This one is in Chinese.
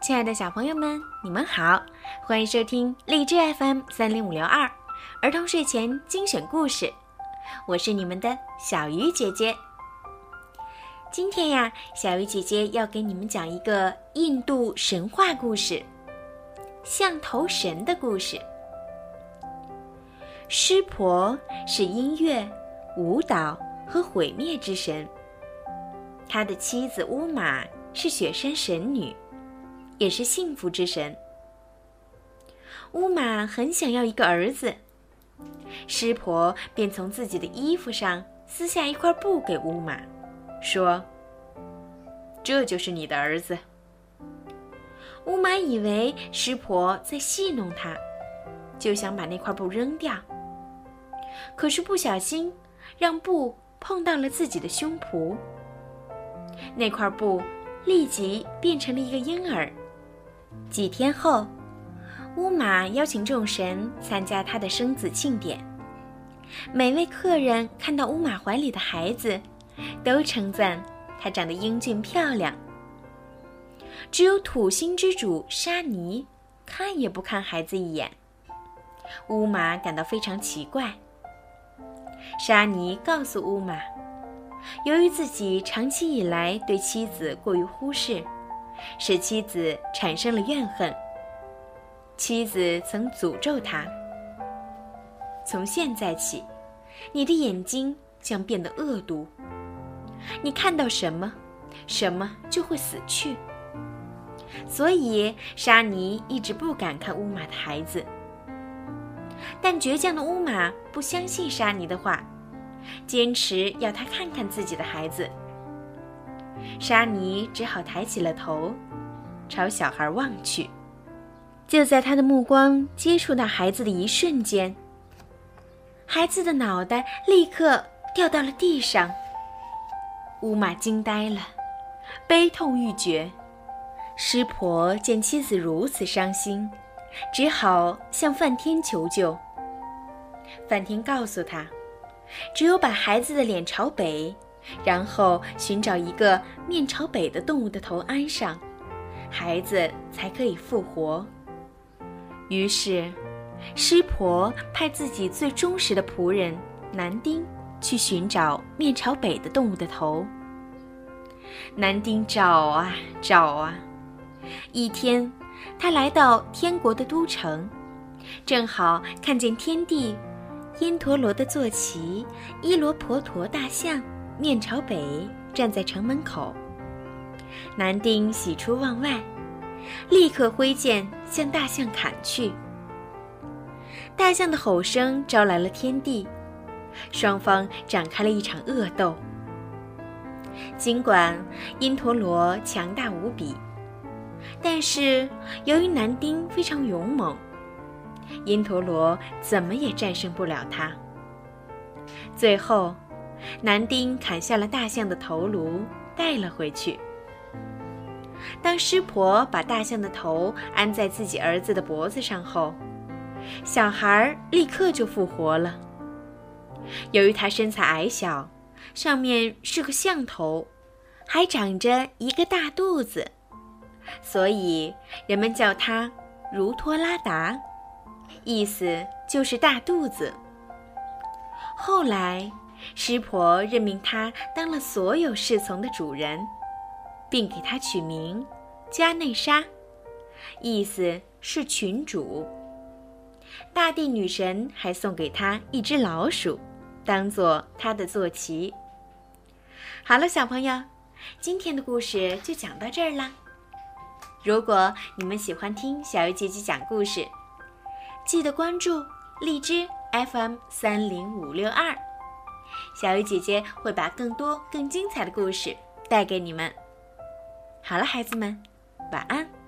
亲爱的小朋友们，你们好，欢迎收听荔枝 FM 三零五六二儿童睡前精选故事，我是你们的小鱼姐姐。今天呀，小鱼姐姐要给你们讲一个印度神话故事——象头神的故事。湿婆是音乐、舞蹈和毁灭之神，他的妻子乌玛是雪山神女。也是幸福之神。乌玛很想要一个儿子，湿婆便从自己的衣服上撕下一块布给乌玛，说：“这就是你的儿子。”乌玛以为湿婆在戏弄他，就想把那块布扔掉，可是不小心让布碰到了自己的胸脯，那块布立即变成了一个婴儿。几天后，乌玛邀请众神参加他的生子庆典。每位客人看到乌玛怀里的孩子，都称赞他长得英俊漂亮。只有土星之主沙尼看也不看孩子一眼。乌玛感到非常奇怪。沙尼告诉乌玛，由于自己长期以来对妻子过于忽视。使妻子产生了怨恨。妻子曾诅咒他：“从现在起，你的眼睛将变得恶毒。你看到什么，什么就会死去。”所以，沙尼一直不敢看乌玛的孩子。但倔强的乌玛不相信沙尼的话，坚持要他看看自己的孩子。沙尼只好抬起了头，朝小孩望去。就在他的目光接触到孩子的一瞬间，孩子的脑袋立刻掉到了地上。乌玛惊呆了，悲痛欲绝。师婆见妻子如此伤心，只好向梵天求救。梵天告诉他，只有把孩子的脸朝北。然后寻找一个面朝北的动物的头安上，孩子才可以复活。于是，师婆派自己最忠实的仆人男丁去寻找面朝北的动物的头。男丁找啊找啊，一天，他来到天国的都城，正好看见天帝因陀罗的坐骑伊罗婆陀大象。面朝北站在城门口，男丁喜出望外，立刻挥剑向大象砍去。大象的吼声招来了天地，双方展开了一场恶斗。尽管因陀罗强大无比，但是由于男丁非常勇猛，因陀罗怎么也战胜不了他。最后。男丁砍下了大象的头颅，带了回去。当师婆把大象的头安在自己儿子的脖子上后，小孩立刻就复活了。由于他身材矮小，上面是个象头，还长着一个大肚子，所以人们叫他如托拉达，意思就是大肚子。后来。师婆任命他当了所有侍从的主人，并给他取名加内莎，意思是群主。大地女神还送给他一只老鼠，当做他的坐骑。好了，小朋友，今天的故事就讲到这儿啦。如果你们喜欢听小鱼姐姐讲故事，记得关注荔枝 FM 三零五六二。小鱼姐姐会把更多、更精彩的故事带给你们。好了，孩子们，晚安。